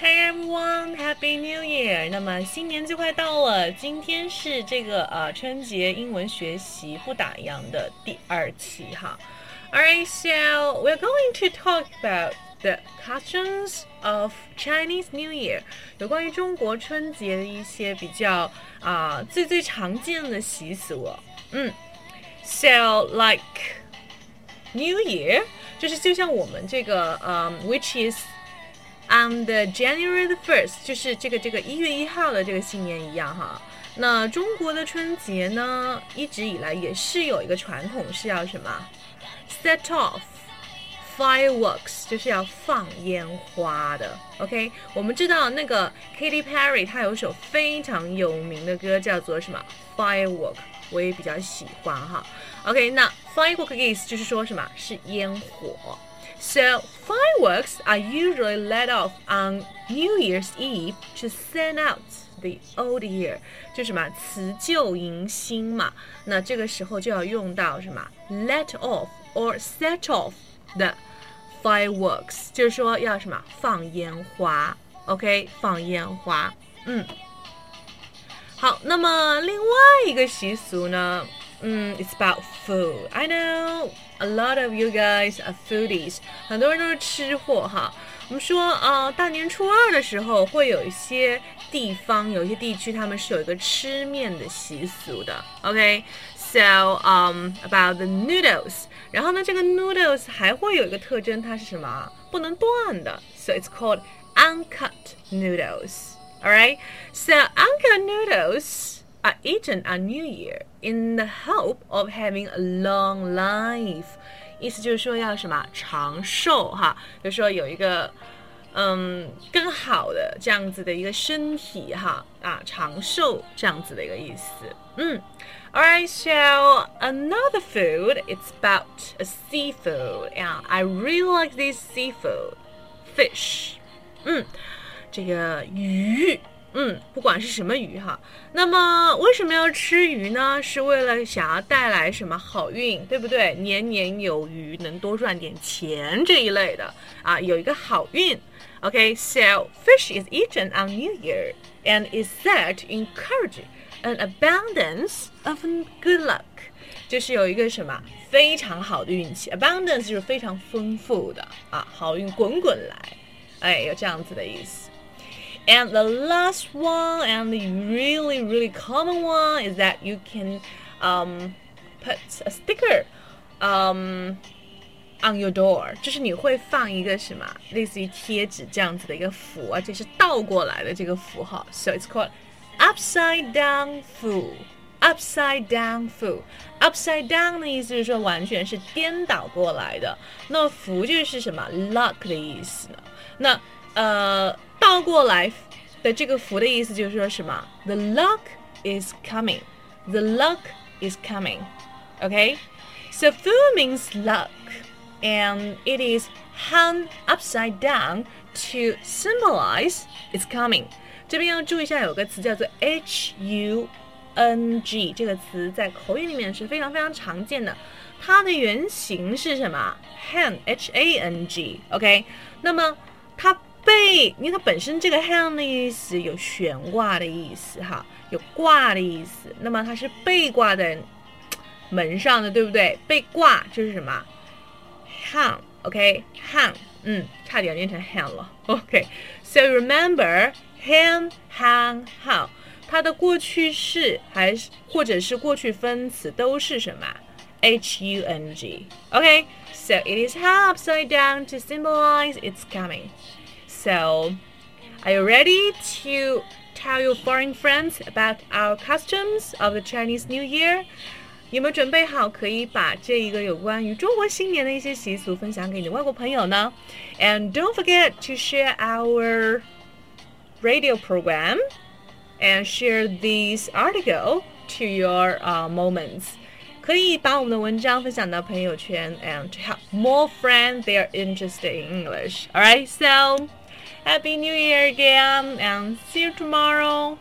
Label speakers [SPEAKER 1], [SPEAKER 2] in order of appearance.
[SPEAKER 1] Hey everyone, Happy New Year！那么新年就快到了，今天是这个呃春节英文学习不打烊的第二期哈。Alright, so we're going to talk about the customs of Chinese New Year，有关于中国春节的一些比较啊、最最常见的习俗哦。嗯，so like New Year，就是就像我们这个嗯、w h i c h is on the January the first，就是这个这个一月一号的这个新年一样哈。那中国的春节呢，一直以来也是有一个传统，是要什么？set off fireworks，就是要放烟花的。OK，我们知道那个 Katy Perry 她有首非常有名的歌叫做什么？Firework，我也比较喜欢哈。OK，那 firework 的意思就是说什么？是烟火。So fireworks are usually let off on New Year's Eve to send out the old year，就什么辞旧迎新嘛。那这个时候就要用到什么 let off or set off 的 fireworks，就是说要什么放烟花。OK，放烟花。嗯，好，那么另外一个习俗呢？ 嗯，it's about food. I know a lot of you guys are foodies，很多人都是吃货哈。我们说，呃，大年初二的时候，会有一些地方、有一些地区，他们是有一个吃面的习俗的。OK，so um about the noodles，然后呢，这个 noodles 还会有一个特征，它是什么？不能断的，so it's called uncut noodles. Alright, so uncut noodles are eaten on New Year in the hope of having a long life。意思就是说要什么长寿哈，就是说有一个嗯更好的这样子的一个身体哈啊长寿这样子的一个意思。嗯，Alright, so another food it's about a seafood. Yeah, I really like this seafood, fish. 嗯。这个鱼， 嗯，不管是什么鱼哈，那么为什么要吃鱼呢？是为了想要带来什么好运，对不对？年年有余，能多赚点钱这一类的啊，有一个好运。OK，so fish is eaten on New Year and is said to encourage an abundance of good luck，就是有一个什么非常好的运气，abundance 就是非常丰富的啊，好运滚滚来，哎，有这样子的意思。And the last one, and the really, really common one, is that you can um, put a sticker um, on your door，就是你会放一个什么，类似于贴纸这样子的一个符，而且是倒过来的这个符号。So it's called upside down 符。Upside down 符，upside down 的意思是说完全是颠倒过来的。那符就是什么 luck 的意思呢？那 呃。倒过来的这个符的意思就是说什么？The luck is coming. The luck is coming. Okay? So food means luck, and it is hung upside down to symbolize it's coming. 这边要注意一下，有个词叫做 H U N G，这个词在口语里面是非常非常常见的。它的原型是什么？hang H A N G。OK，那么它。 背，因为它本身这个 hang 的意思有悬挂的意思哈，有挂的意思。那么它是背挂在门上的，对不对？背挂就是什么？hang，OK，hang，嗯，差点念成 hang 了。OK，so remember hang hang how，它的过去式还是或者是过去分词都是什么？h u n g。OK，so it is hung upside down to symbolize it's coming。 So, are you ready to tell your foreign friends about our customs of the Chinese New Year? 有没有准备好可以把这一个有关于中国新年的一些习俗分享给你的外国朋友呢？And don't forget to share our radio program and share this article to your uh, moments. 可以把我们的文章分享到朋友圈，and to help more friends they are interested in English. Alright, so Happy New Year again and see you tomorrow.